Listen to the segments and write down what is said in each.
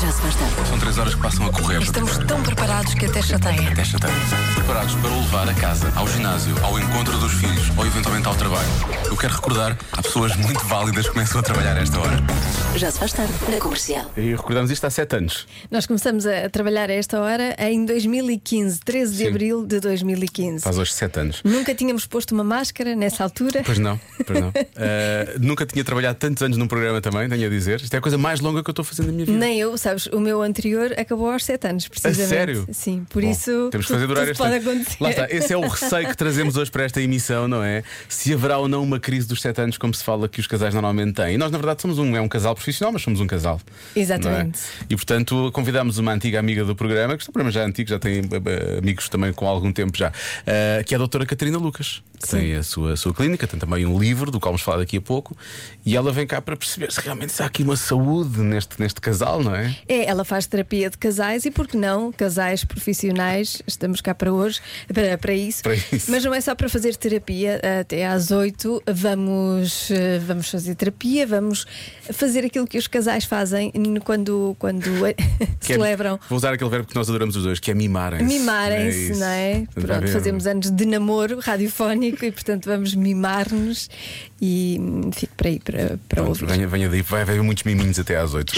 Já se faz tarde. São três horas que passam a correr. Estamos tão preparados que até chateia. Até chateia. Preparados para o levar a casa, ao ginásio, ao encontro dos filhos ou eventualmente ao trabalho. Eu quero recordar, há pessoas muito válidas que começam a trabalhar a esta hora. Já se faz tarde. Na comercial. E recordamos isto há sete anos. Nós começamos a trabalhar a esta hora em 2015, 13 de Sim. abril de 2015. Faz hoje sete anos. Nunca tínhamos posto uma máscara nessa altura. Pois não, pois não. Eh, nunca tinha trabalhado tantos anos num programa também, tenho a dizer. Isto é a coisa mais longa que eu estou fazendo na minha vida. Nem eu, sabes, o meu anterior acabou aos 7 anos, precisamente. sério? Sim, por Bom, isso. Temos que fazer durar este pode acontecer. Lá está, esse é o receio que trazemos hoje para esta emissão, não é? Se haverá ou não uma crise dos sete anos, como se fala que os casais normalmente têm. E nós, na verdade, somos um, é um casal profissional, mas somos um casal. Exatamente. não é? E portanto, convidámos uma antiga amiga do programa, que este é programa já é antigo, já tem eh, amigos também com algum tempo já, eh, que é a doutora Catarina Lucas, que tem a sua, a sua clínica, tem também um livro, do qual vamos falar daqui a pouco, e ela vem cá para perceber se realmente se há aqui uma saúde neste, neste casal, não é? É, ela faz terapia de casais e por que não, casais profissionais, estamos cá para hoje, para, para isso. Para isso. Mas não é só para fazer terapia, até às 8 vamos, eh, vamos fazer terapia, vamos fazer aquilo que os casais fazem quando, quando é- celebram. vou usar aquele verbo que nós adoramos os dois, que é mimarem-se. Mimarem-se, isso. não é? Pronto, fazemos anos de namoro radiofónico e, portanto, vamos mimar-nos e hum, fico para aí para, para Pronto, ouvir. venha, venha daí, vai haver muitos miminhos até às 8.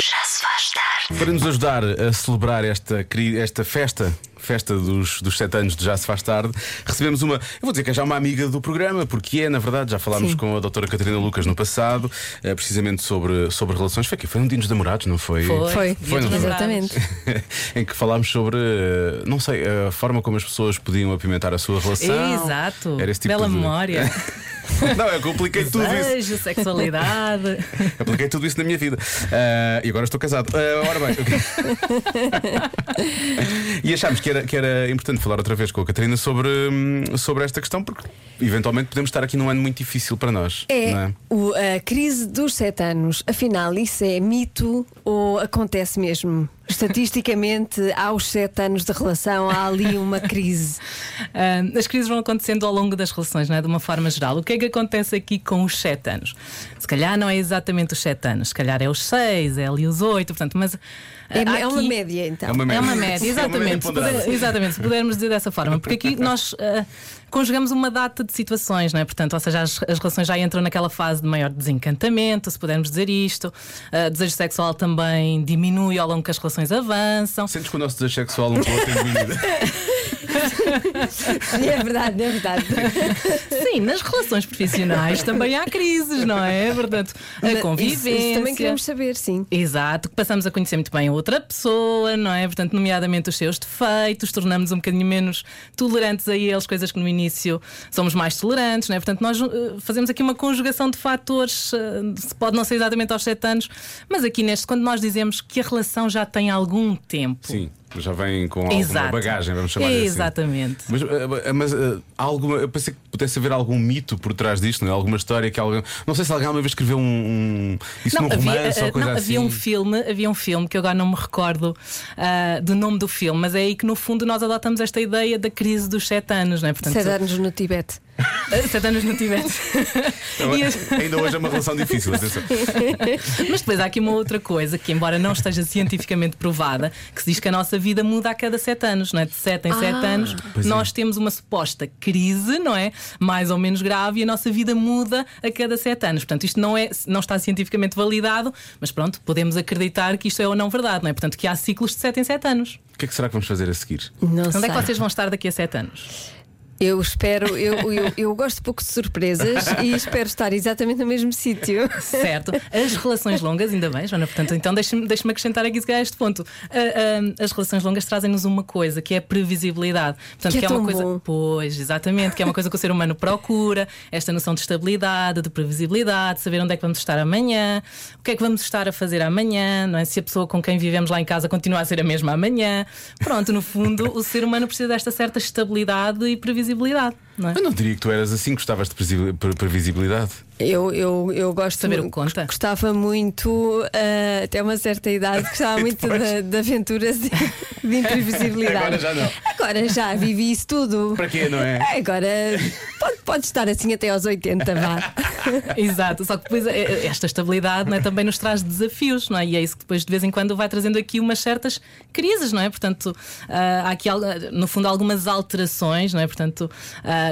Para nos ajudar a celebrar esta, esta festa, festa dos, dos sete anos de Já Se Faz Tarde, recebemos uma, eu vou dizer que é já uma amiga do programa, porque é, na verdade, já falámos Sim. com a doutora Catarina Lucas no passado, eh, precisamente sobre, sobre relações. Foi aqui, foi um dia dos namorados, não foi? Foi, Foi, não foi? exatamente. em que falámos sobre, eh, não sei, a forma como as pessoas podiam apimentar a sua relação. Exato. Era esse tipo Bela de- memória. não, eu compliquei tudo isso. Desejo, sexualidade. Apliquei tudo isso na minha vida. Ah, e agora estou casado. Ah, ora bem. e achámos que era, que era importante falar outra vez com a Catarina sobre, hum, sobre esta questão, porque eventualmente podemos estar aqui num ano muito difícil para nós. É, é? o- a crise dos sete anos. Afinal, isso é mito ou acontece mesmo? Estatisticamente, aos sete anos de relação, há ali uma crise. Ah, as crises vão acontecendo ao longo das relações, não é? de uma forma geral. O que é que acontece aqui com os 7 anos? Se calhar não é exatamente os 7 anos, se calhar é os 6, é ali os 8, portanto, mas. É, ah, é uma aqui- média, então. É uma É uma É média, uma exatamente. média se puder- exatamente, se pudermos dizer dessa forma. Porque aqui nós ah, conjugamos uma data de situações, não é? Portanto, ou seja, as, as relações já entram naquela fase de maior desencantamento, se pudermos dizer isto. Ah, desejo sexual também diminui ao longo que as relações avançam. Sentes que o nosso desejo sexual um pouco tem diminuído? É verdade, é verdade. Sim, nas relações profissionais também há crises, não é? Portanto, a Isso- convivência. Isso, também queremos saber, sim. Exato, que passamos a conhecer muito bem a outra pessoa, não é? Portanto, nomeadamente os seus defeitos, tornamos um bocadinho menos tolerantes a eles, coisas que no início somos mais tolerantes, não é? Portanto, nós eh, fazemos aqui uma conjugação de fatores, eh, se pode não ser exatamente aos 7 anos, mas aqui neste, quando nós dizemos que a relação já tem algum tempo. Sim, já vem com alguma Exato. bagagem, vamos chamar assim. Exatamente. Mas, ah, mas há alguma, eu pensei que pudesse haver algum mito por trás disto, não é? alguma história que alguém. Não sei se alguém alguma vez escreveu um. um- isso num romance eh, ou coisa não, assim. havia um filme, havia um filme que eu agora não me recordo ah, do nome do filme, mas é aí que no fundo nós adotamos esta ideia da crise dos sete anos, não é? Portanto, Sete anos no Tibete. ah, sete anos no Tibete. Ainda hoje é uma relação difícil, atenção. Mas depois há aqui uma outra coisa que, embora não esteja cientificamente provada, que se diz que a nossa vida muda a cada sete anos, não é? De sete em sete anos, é. nós temos uma suposta crise, não é? Mais ou menos grave, e a nossa vida muda a cada sete anos. Portanto, isto não, é, não está cientificamente validado, mas pronto, podemos acreditar que isto é ou não verdade, não é? Portanto, que há ciclos de sete em sete anos. O que é que será que vamos fazer a seguir? Não Onde sei. é que vocês vão estar daqui a sete anos? Eu espero, eu, eu, eu gosto pouco de surpresas e espero estar exatamente no mesmo sítio. Certo. As relações longas, ainda bem, Joana, portanto, então deixa-me deixa acrescentar aqui calhar este ponto. Ah, ah, as relações longas trazem-nos uma coisa que é a previsibilidade. Portanto, Que é uma tão coisa. bom. Pois, exatamente, que é uma coisa que o ser humano procura, esta noção de estabilidade, de previsibilidade, saber onde é que vamos estar amanhã, o que é que vamos estar a fazer amanhã, não é? Se a pessoa com quem vivemos lá em casa continua a ser a mesma amanhã. Pronto, no fundo, o ser humano precisa desta certa estabilidade e previsibilidade visibilidade. Não é? Eu não diria que tu eras assim, gostavas de previsi- pre- previsibilidade. Eu, eu, eu gosto Saber o que conta. Gostava muito, ah, até uma certa idade, gostava muito de, de aventuras e de imprevisibilidade. Agora já não. Agora já vivi isso tudo. Para quê, não é? Agora pode, pode estar assim até aos 80, vá. Exato, só que depois eh, esta estabilidade não é, também nos traz desafios, não é? E é isso que depois de vez em quando vai trazendo aqui umas certas crises, não é? Portanto, ah, há aqui no fundo algumas alterações, não é? Portanto,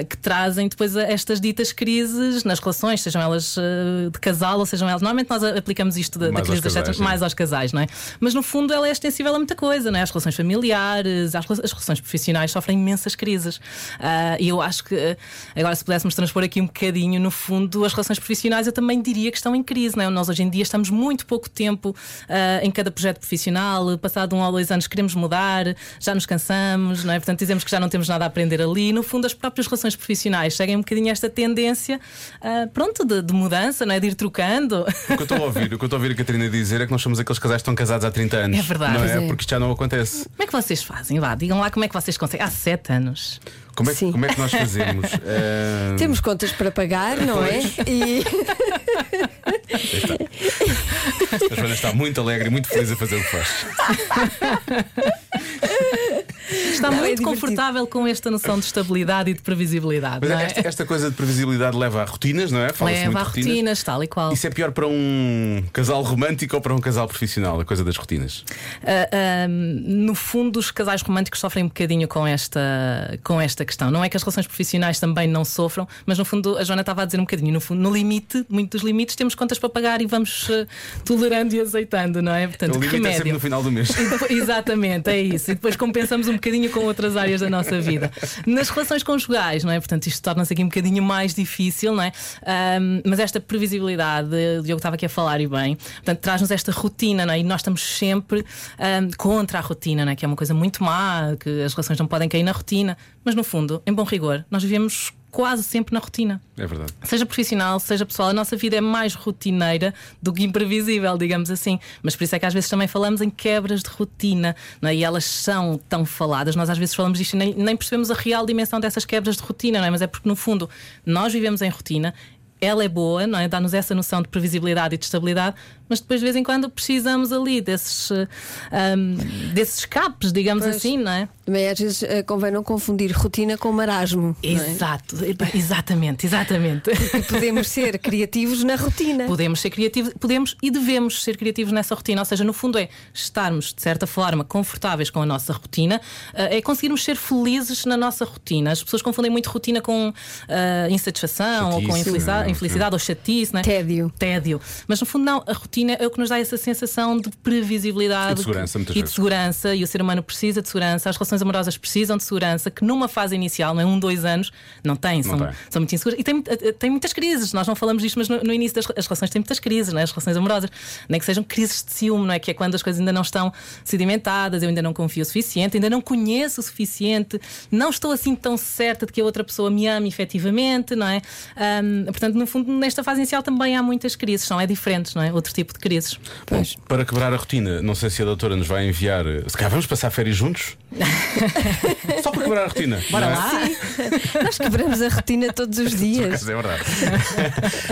ah, que trazem depois estas ditas crises nas relações, sejam elas ah, de casal ou sejam elas. Normalmente nós aplicamos isto da, da crise das sim. mais aos casais, não é? Mas no fundo ela é extensível a muita coisa, não é? As relações familiares, as, as relações profissionais sofrem imensas crises. Ah, E eu acho que eh, agora, se pudéssemos transpor aqui um bocadinho, no fundo, as relações profissionais eu também diria que estão em crise, não é? Nós hoje em dia estamos muito pouco tempo em cada projeto profissional, passado um ou dois anos queremos mudar, já nos cansamos, não é? Portanto, dizemos que já não temos nada a aprender ali. No fundo, as próprias relações profissionais seguem um bocadinho esta tendência, ah, pronto, de, de mudança, não é? De ir trocando. O que eu estou a ouvir, o que eu estou a ouvir a Catarina dizer é que nós somos aqueles casais que estão casados há 30 anos. É verdade. Não é? é. Porque isto já não acontece. Como é que vocês fazem? Vá, digam lá como é que vocês conseguem. Há sete anos. Como é, que- Sim. como é que nós fazemos? Eh, Temos contas para pagar, não é? E A Joana está muito alegre e muito feliz a fazer o que faz. Está Não, é muito divertido. confortável com esta noção de estabilidade e de previsibilidade. É? esta, esta coisa de previsibilidade leva a rotinas, não é? Leva a rotinas. rotinas, tal e qual. Isso é pior para um casal romântico ou para um casal profissional, a coisa das rotinas? Ah, ah, no fundo, os casais românticos sofrem um bocadinho com esta, com esta questão. Não é que as relações profissionais também não sofram, mas no fundo, a Joana estava a dizer um bocadinho, no, fundo, no limite, muitos dos limites, temos contas para pagar e vamos ah, tolerando e aceitando, não é? Portanto, o limite é sempre remédio. no final do mês. Depois- Exatamente, é isso. E depois compensamos um bocadinho com outras áreas da nossa vida. Nas relações conjugais, não é? Portanto, isto torna-se aqui um bocadinho mais difícil, não é? Ahm, mas esta previsibilidade, o Diogo estava aqui a falar e bem, portanto, traz-nos esta rotina, não é? E nós estamos sempre ahm, contra a rotina, não é? Que é uma coisa muito má, que as relações não podem cair na rotina. Mas no fundo, em bom rigor, nós vivemos quase sempre na rotina. É verdade. Seja profissional, seja pessoal, a nossa vida é mais rotineira do que imprevisível, digamos assim. Mas por isso é que às vezes também falamos em quebras de rotina não é? e elas são tão faladas. Nós às vezes falamos disto e nem, nem percebemos a real dimensão dessas quebras de rotina, não é? Mas é porque no fundo nós vivemos em rotina. Ela é boa, não é? Dá-nos essa noção de previsibilidade e de estabilidade, mas depois de vez em quando precisamos ali desses, ahm, desses escapes, digamos Pois. assim, não é? também às vezes eh, convém não confundir rotina com marasmo. não é? Exato, exatamente, exatamente. E podemos ser criativos na rotina. Podemos ser criativos, podemos e devemos ser criativos nessa rotina. Ou seja, no fundo é estarmos, de certa forma, confortáveis com a nossa rotina, eh, é conseguirmos ser felizes na nossa rotina. As pessoas confundem muito rotina com eh, insatisfação ou com Chatice, infelicidade, não é? infelicidade ou chatice, não é? Tédio. Tédio. Mas no fundo, não, a rotina é o que nos dá essa sensação de previsibilidade E de segurança, muitas e de segurança. E o ser humano precisa de segurança, as relações amorosas precisam de segurança, que numa fase inicial, não é? Um, dois anos, não têm, são, tem. são muito inseguras. E tem, eh, tem muitas crises, nós não falamos disto, mas no, no início das as relações têm muitas crises, não é? as relações amorosas, nem que sejam crises de ciúme, não é? Que é quando as coisas ainda não estão sedimentadas, eu ainda não confio o suficiente, ainda não conheço o suficiente, não estou assim tão certa de que a outra pessoa me ame efetivamente, não é? Ahm, portanto, no fundo, nesta fase inicial também há muitas crises, são é diferentes, não é? Outro tipo de crises. Bom, para quebrar a rotina, não sei se a doutora nos vai enviar. eh, Se calhar vamos passar férias juntos? Só para quebrar a rotina. Bora é? lá! Nós quebramos a rotina todos os dias. É verdade.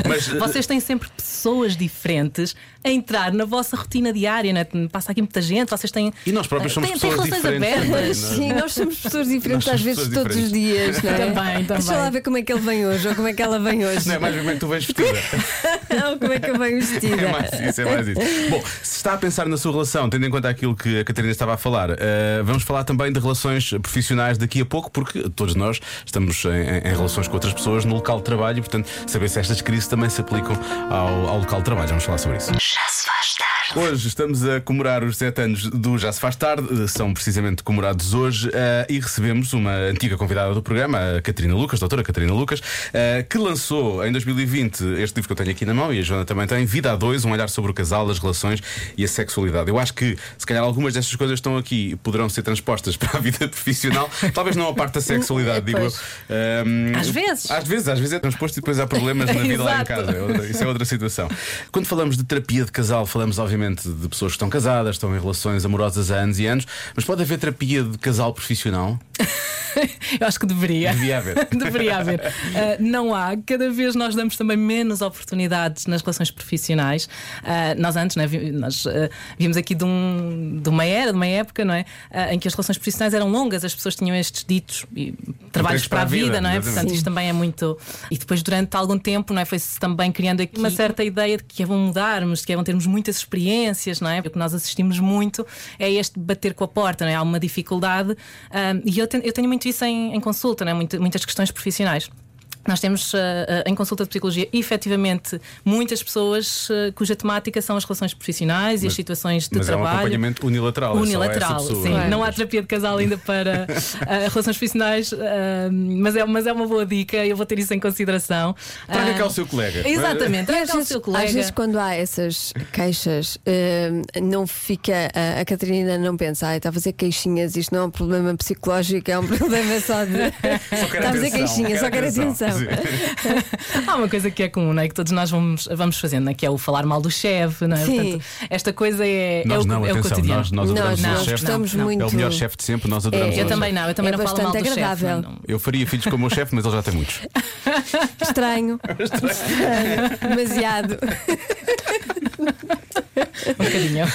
Mas eh, Vocês têm sempre pessoas diferentes a entrar na vossa rotina diária, não é? Passa aqui muita gente, vocês têm. E nós próprios somos têm, têm pessoas relações diferentes abertas. também, Sim, nós somos pessoas diferentes Nós às somos vezes pessoas todos os diferentes. dias, não é? Também, Deixa também. lá ver como é que ele vem hoje ou como é que ela vem hoje. não é mais bem como é que tu vens vestida. Ou como é que eu venho vestida. É mais isso, é mais isso. Bom, se está a pensar na sua relação, tendo em conta aquilo que a Catarina estava a falar, eh, vamos falar também de relações profissionais daqui a pouco, porque todos nós estamos em, em relações com outras pessoas no local de trabalho e, portanto, saber se estas crises também se aplicam ao, ao local de trabalho. Vamos falar sobre isso. Já se faz tarde. Hoje estamos a comemorar os 7 anos do Já Se Faz Tarde, são precisamente comemorados hoje eh, e recebemos uma antiga convidada do programa, a Catarina Lucas, doutora Catarina Lucas, eh, que lançou em 2020 este livro que eu tenho aqui na mão e a Joana também tem, Vida a Dois, um olhar sobre o casal, as relações e a sexualidade. Eu acho que se calhar algumas destas coisas estão aqui e poderão ser transpostas para a vida profissional, talvez não a parte da sexualidade, digo eu. Ehm, Às vezes. Às vezes, às vezes é transposto e depois há problemas na vida lá em casa. É outra- isso é outra situação. Quando falamos de terapia de casal, falamos obviamente de pessoas que estão casadas, estão em relações amorosas há anos e anos, mas pode haver terapia de casal profissional? Eu acho que deveria. Devia haver. Deveria haver. Uh, não há. Cada vez nós damos também menos oportunidades nas relações profissionais. Uh, nós antes, né, nós uh, vimos aqui de, um- de uma era, de uma época, não é? Uh, em que as relações profissionais eram longas, as pessoas tinham estes ditos e trabalhos Empregos para a vida, não é? exatamente. Portanto, isto também é muito. E depois, durante algum tempo, não é? Foi-se também criando aqui uma certa ideia de que é bom mudarmos, de que é bom termos muitas experiências, não é? O que nós assistimos muito é este bater com a porta, não é? Há uma dificuldade. e eu, ten- eu tenho muito isso em, em consulta, não é? Muita- muitas questões profissionais. Nós temos ah, ah, em consulta de psicologia efetivamente muitas pessoas ah, cuja temática são as relações profissionais e as situações de Mas é um trabalho. acompanhamento unilateral. é Unilateral, pessoa. sim. Claro. Não há terapia de casal ainda para ah, relações profissionais, ah, mas, é, mas é uma boa dica, eu vou ter isso em consideração. Traga Ah, cá o seu colega. Exatamente, traga cá o seu colega. às vezes, quando há essas queixas, não fica. A, a Catarina não pensa, ai, está a fazer queixinhas, isto não é um problema psicológico, é um problema só de. Só quero está a fazer atenção, queixinhas, só quero atenção. Sim. Há uma coisa que é comum, não é? Que todos nós vamos, vamos fazendo, não é? que é o falar mal do chefe, não é? Sim. Portanto, esta coisa é, é, Nós o, não, é o atenção, cotidiano. nós, nós adoramos o nós chefe. gostamos É o muito. melhor chefe de sempre, nós adoramos É, Eu o também não, eu também É não falo mal do chefe. não- Eu faria filhos como o meu chefe, mas ele já tem muitos. Estranho. Estranho. Demasiado. Um bocadinho.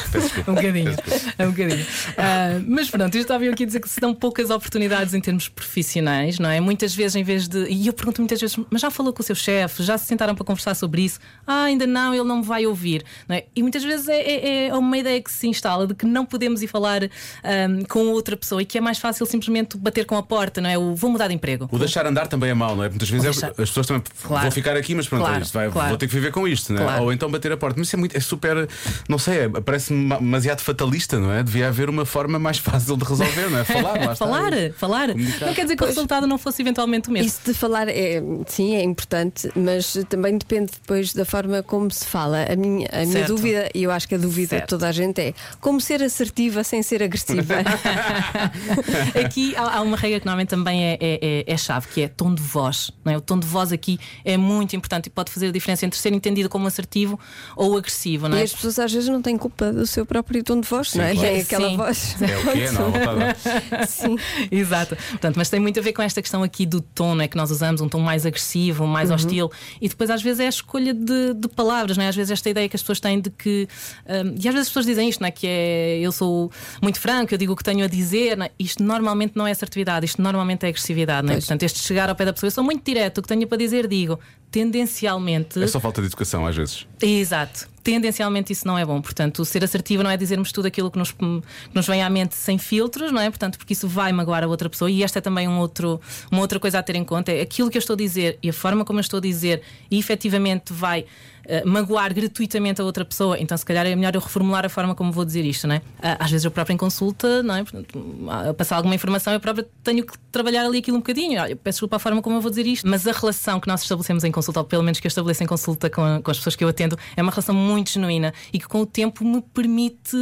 um bocadinho. Um bocadinho. Ah, mas pronto, eu estava aqui a dizer que se dão poucas oportunidades em termos profissionais, não é? Muitas vezes, em vez de. E eu pergunto muitas vezes, mas já falou com o seu chefe? Já se sentaram para conversar sobre isso? Ah, ainda não, ele não me vai ouvir. Não é? E muitas vezes é, é- é uma ideia que se instala de que não podemos ir falar ahm, com outra pessoa e que é mais fácil simplesmente bater com a porta, não é? O vou mudar de emprego. O deixar andar também é mau, não é? Muitas vezes é- deixar- as pessoas também Claro. vão ficar aqui, mas pronto, Claro, isto vai- claro. vou ter que viver com isto, não é? Ou então bater a porta. Mas isso é, muito, é super, não sei, é- parece-me ma- demasiado fatalista, não é? Devia haver uma forma mais fácil de resolver, não é? Falar, lá está. falar, falar. Comunicar. Não quer dizer que o resultado não fosse eventualmente o mesmo. Isso de falar, é, sim, é importante, mas também depende depois da forma como se fala. A minha, a minha dúvida, e eu acho que a dúvida Certo. de toda a gente é como ser assertiva sem ser agressiva. Aqui há, há uma regra que normalmente também é, é, é- é chave, que é tom de voz. Não é? O tom de voz aqui é muito importante e pode fazer a diferença entre ser entendido como assertivo ou agressivo. Não E é? as pessoas às vezes não têm culpa do seu próprio tom de voz, não é? claro. Tem aquela Sim. voz. É o que é, não, não Sim. Exato. Portanto, mas tem muito a ver com esta questão aqui do tom, não é? que nós usamos, um tom mais agressivo, mais hostil. E depois, às vezes, é a escolha de, de palavras, não é? Às vezes, esta ideia que as pessoas têm de que. hum, e às vezes as pessoas dizem isto, não é? Que é eu sou muito franco, eu digo o que tenho a dizer. é? Isto normalmente não é assertividade, isto normalmente é agressividade, não é? Pois. Portanto, este chegar ao pé da pessoa, eu sou muito direto, o que tenho para dizer, digo. Tendencialmente. É só falta de educação às vezes. Exato. Tendencialmente isso não é bom. Portanto, ser assertivo não é dizermos tudo aquilo que nos, que nos vem à mente sem filtros, não é? Portanto, porque isso vai magoar a outra pessoa. E esta é também um outro, uma outra coisa a ter em conta: é aquilo que eu estou a dizer e a forma como eu estou a dizer, e efetivamente vai eh, magoar gratuitamente a outra pessoa. Então, se calhar é melhor eu reformular a forma como vou dizer isto, não é? Ah, Às vezes eu próprio em consulta, não é? A passar alguma informação, eu próprio tenho que trabalhar ali aquilo um bocadinho. Eu peço desculpa a forma como eu vou dizer isto, mas a relação que nós estabelecemos em consulta, ou pelo menos que eu estabeleço em consulta com, com as pessoas que eu atendo, é uma relação muito genuína e que com o tempo me permite,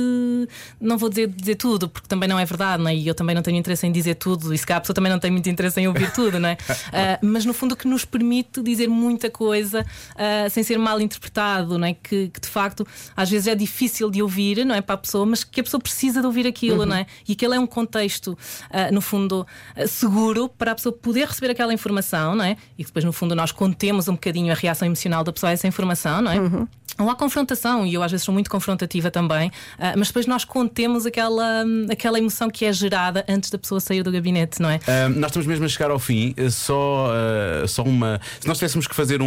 não vou dizer, dizer tudo, porque também não é verdade, não é? E eu também não tenho interesse em dizer tudo, e se cá a pessoa também não tem muito interesse em ouvir tudo, não é? Ah, mas no fundo que nos permite dizer muita coisa ah, sem ser mal interpretado, não é? Que, que de facto às vezes é difícil de ouvir, não é? Para a pessoa, mas que a pessoa precisa de ouvir aquilo, não é? E aquele é um contexto, ah, no fundo, ah, seguro para a pessoa poder receber aquela informação, não é? E depois, no fundo, nós contemos um bocadinho a reação emocional da pessoa a essa informação, não é? Ou há confrontação, e eu às vezes sou muito confrontativa também, ah, mas depois nós contemos aquela, aquela emoção que é gerada antes da pessoa sair do gabinete, não é? Ah, nós estamos mesmo a chegar ao fim. eh, Só, ah, só uma. Se nós tivéssemos que fazer um,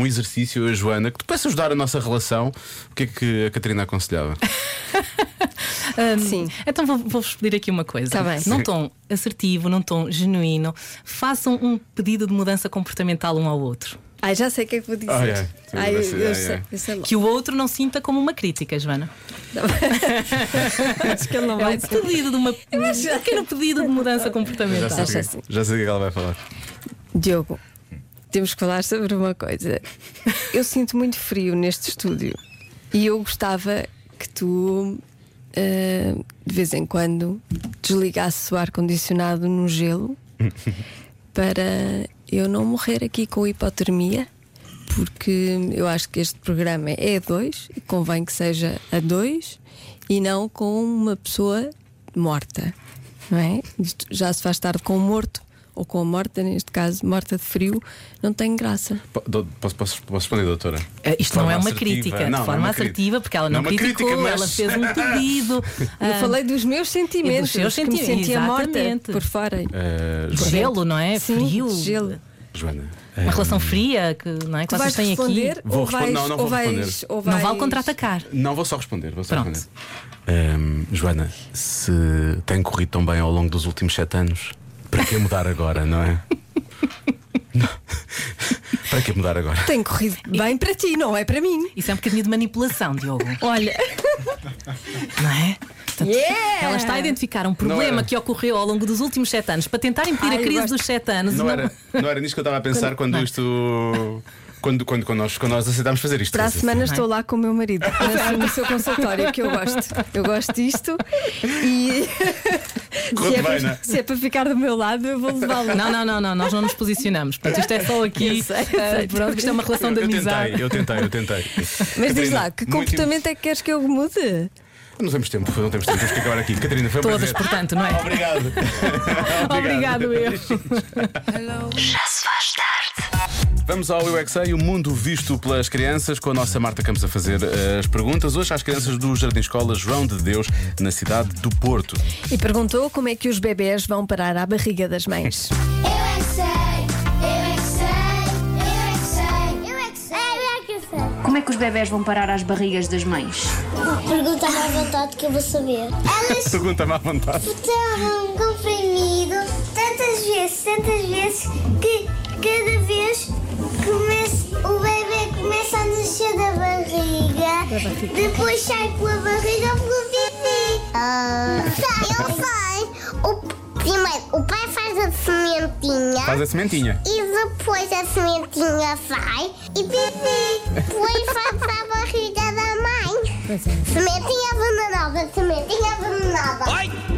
um exercício, a Joana, que pudesse ajudar a nossa relação, o que é que a Catarina aconselhava? Sim. Então vou- vou-vos pedir aqui uma coisa. Tá bem. Num tom assertivo, num tom genuíno, façam um pedido de mudança comportamental um ao outro. Ai, já sei o que é que vou dizer. Ai, ai. Ai, eu, eu sei, ai. eu sei. Que o outro não sinta como uma crítica, Joana. Acho que ele não É vai um pedido de uma. Um pequeno pedido de mudança Já comportamental. sei, o que- assim. já sei o que é que ela vai falar. Diogo, temos que falar sobre uma coisa. Eu sinto muito frio neste estúdio e eu gostava que tu, ah, de vez em quando, desligasses o ar-condicionado no gelo para eu não morrer aqui com hipotermia. Porque eu acho que este programa é a dois e convém que seja a dois e não com uma pessoa morta. não é? Isto já se faz tarde com o morto, ou com a morta, neste caso, morta de frio, não tem graça. Posso, posso, posso responder, doutora? Eh, Isto De não é uma assertiva. crítica, Não, de não é forma crítica. assertiva, porque ela não, é uma criticou, crítica, mas- ela fez um pedido. Eu ah, falei dos meus sentimentos, dos seus que me sentimentos, sentia morta por fora. Eh, Joana, gelo, não é? Sim, Frio. gelo. Joana, Uma eh, relação fria que, não é? que Tu vocês têm aqui. Vou ou responder- vais, não, não ou vou vais, responder. ou Não vais- vale contra-atacar. Não vou só responder, vou só Pronto. responder. Ehm, Joana, se tem corrido tão bem ao longo dos últimos sete anos, para que mudar agora, não é? Não. para que mudar agora? Tem corrido bem para ti, não é para mim. Isso é um bocadinho de manipulação, Diogo, Olha, não é? Portanto, Yeah! Ela está a identificar um problema que ocorreu ao longo dos últimos sete anos para tentar impedir Ai, a crise gosto. dos sete anos. Não Não- era, não era nisto que eu estava a pensar quando, isto. Quando, quando, quando, nós, quando nós aceitámos fazer isto. para a semana estou lá com o meu marido no, no seu consultório, que eu gosto. Eu gosto disto e se é, bem, para, é? se é para ficar do meu lado, eu vou levá-lo. Não, não, não, não, nós não nos posicionamos. Portanto, isto é só aqui. Eu sei, eu sei. pronto, isto é uma relação de eu amizade. tentei, eu tentei, eu tentei. Mas diz Catarina, lá, que muito comportamento é que queres que eu mude? Não temos tempo, não temos tempo, temos que acabar aqui. Catarina, foi um Todas, prazer. portanto, não é? Obrigado. Obrigado, eu. Já se faz. Vamos ao Eu é o mundo visto pelas crianças, com a nossa Marta Campos a fazer eh, as perguntas. Hoje às crianças do Jardim Escola João de Deus, na cidade do Porto. E perguntou como é que os bebés vão parar à barriga das mães. Eu é que sei, eu é que sei, eu é que sei, eu é que sei, eu é que sei. Como é que os bebés vão parar às barrigas das mães? Pergunta à vontade que eu vou saber. Elas Pergunta-me à vontade. estavam comprimido tantas vezes, tantas vezes, que cada vez começa, o bebê começa a nascer da barriga, depois sai pela barriga pelo pipi. Ah, eu sei. O, primeiro, o pai faz a sementinha. Faz a sementinha. E depois a sementinha sai e pipi. Depois para a barriga da mãe. Sementinha venenosa, sementinha venenosa.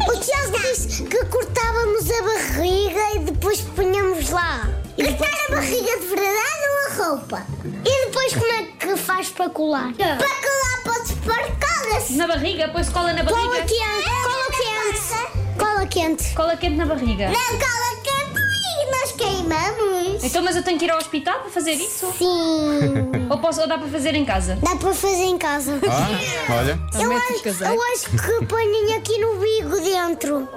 O Tiago disse que cortávamos a barriga e depois punhamos lá. Cortar a barriga de verdade ou a roupa? E depois como é que faz para colar? Para colar pode pôr colas. Na barriga, põe-se cola na Cola barriga. quente, cola quente. Cola quente. Cola quente na barriga. Não, cola quente queimamos. Então, mas eu tenho que ir ao hospital para fazer isso? Sim. Ou, posso, ou dá para fazer em casa? Dá para fazer em casa. Ah, olha. Eu acho, eu acho que põem aqui no bigo dentro.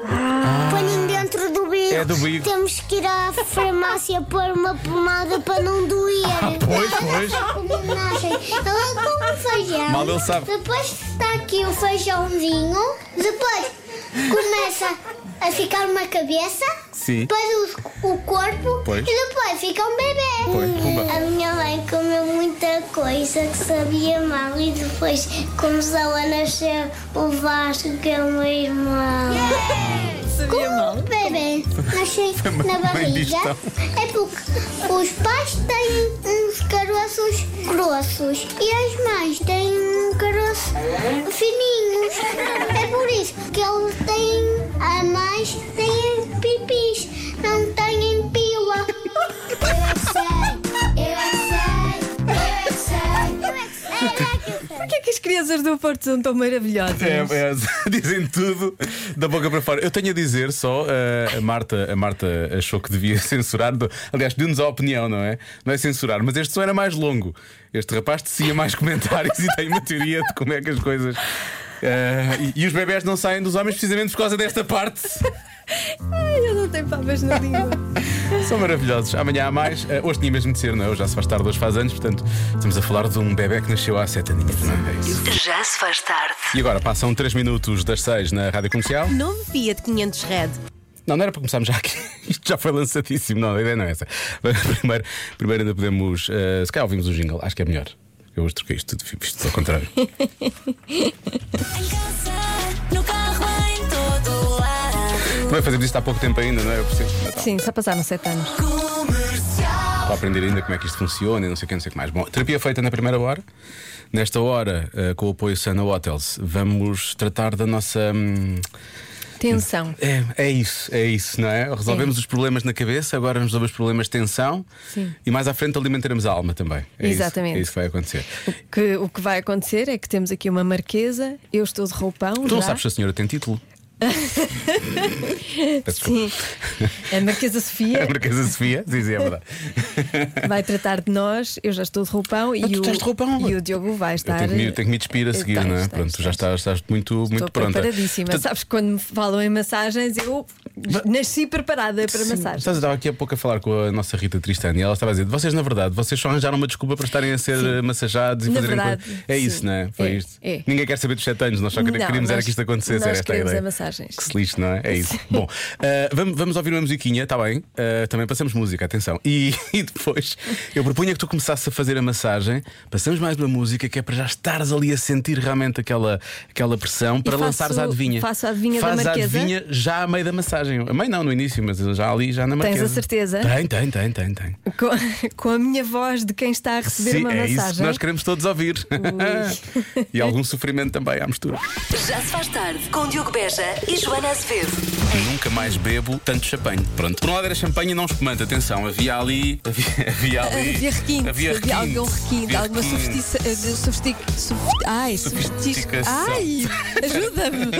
Põem dentro do bigo. É do bigo. Temos que ir à farmácia pôr uma pomada para não doer. pois, pois. Homenagem. Ela come feijão. Mal ele sabe. Depois está aqui o feijãozinho. Depois começa a ficar uma cabeça. Sim. Depois o, o corpo. Pois. E depois fica um bebê. Pois. A minha mãe comeu muita coisa que sabia mal e depois começou a nascer o Vasco, que é o meu irmão. Sabia mal. O bebê nasce na barriga é porque os pais têm uns caroços grossos e as mães têm um caroço fininhos. É por isso que eles têm, a mães têm pipis, não têm pila. Eu é que sei, eu é que sei, eu é que sei, eu é que sei, eu é que sei. Por que é que as crianças do Porto são tão maravilhosas? É, é, dizem tudo da boca para fora. Eu tenho a dizer só, eh, a, Marta, a Marta achou que devia censurar. do- aliás, pediu-nos a opinião, não é? Não é censurar, mas este som era mais longo. Este rapaz tecia mais comentários e tem uma teoria de como é que as coisas. Eh, e, e os bebés não saem dos homens precisamente por causa desta parte. Ai, eu não tenho papas na língua. São maravilhosos. Amanhã há mais. Eh, hoje tinha mesmo de ser, não é? Hoje já se faz tarde, hoje faz anos, portanto, estamos a falar de um bebê que nasceu há sete aninhos, não é? É isso. Já se faz tarde. E agora passam 3 minutos das 6 na rádio comercial. Novo Fiat 500 Red. Não, não era para começarmos já aqui. Isto já foi lançadíssimo. Não, a ideia não é essa. Primeiro, primeiro ainda podemos. eh, se calhar ouvimos o jingle, acho que é melhor. Eu hoje troquei isto tudo, fiz isto ao contrário. Lado. Também fazemos isto há pouco tempo ainda, não é? Eu percebo. Sim, só passaram sete anos. Para aprender ainda como é que isto funciona e não sei o que, não sei o que mais. Bom, terapia feita na primeira hora. Nesta hora, eh, com o apoio Sana Hotels, vamos tratar da nossa. hum, Tensão. É, é isso, é isso, não é? Resolvemos os problemas na cabeça, agora vamos resolver os problemas de tensão Sim. e mais à frente alimentaremos a alma também. É isso, Exatamente. é isso que vai acontecer. O que, o que vai acontecer é que temos aqui uma marquesa, eu estou de roupão. Tu não já. sabes se a senhora tem título? Sim. A Marquesa Sofia A Marquesa Sofia, sim, é verdade. vai tratar de nós. Eu já estou de roupão e, Ah, o, de roupão? e o Diogo vai Eu estar. tenho que, me, tenho que me despir a seguir, Tens, não é? Pronto, tu já estás, estás muito, muito Estou pronta. preparadíssima. Portanto, Sabes, quando me falam em massagens, eu nasci preparada para Sim, massagens. Estás, estava aqui há pouco a falar com a nossa Rita Tristani e ela estava a dizer: vocês, na verdade, vocês só arranjaram uma desculpa para estarem a ser eh, massajados e Na fazerem verdade, coisas. É sim. isso, não é? Foi É, isto. é. Ninguém quer saber dos 7 anos, nós só Não, queríamos era nós- que isto acontecesse. nós era esta a ideia. massagens. Que se lixe, não é? É isso. Bom, eh, vamos, vamos ouvir uma musiquinha, está bem? Eh, também passamos música, atenção. E, e depois eu propunha que tu começasses a fazer a massagem, passamos mais uma música que é para já estares ali a sentir realmente aquela, aquela pressão para faço- lançares a adivinha. faço a adivinha da Faz a Marquesa? adivinha já a meio da massagem. A meio não, no início, mas já ali, já na Tens a marquesa. certeza? Tem, tem, tem, tem, tem. Com, com a minha voz de quem está a receber Sim, uma é isso que massagem. nós queremos todos ouvir. e algum sofrimento também à mistura. Já se faz tarde com Diogo Beja e Joana Azevedo. Nunca mais bebo tanto champanhe. Pronto. Por um lado era champanhe e não espumante. Atenção, havia ali. Havia, havia ali. Havia requinte, Havia havia, requinte, algum requinte, havia alguma requinte. sofistica. eh, sofistic, sof- ai, sofistic, Sofisticação. ai, ajuda-me.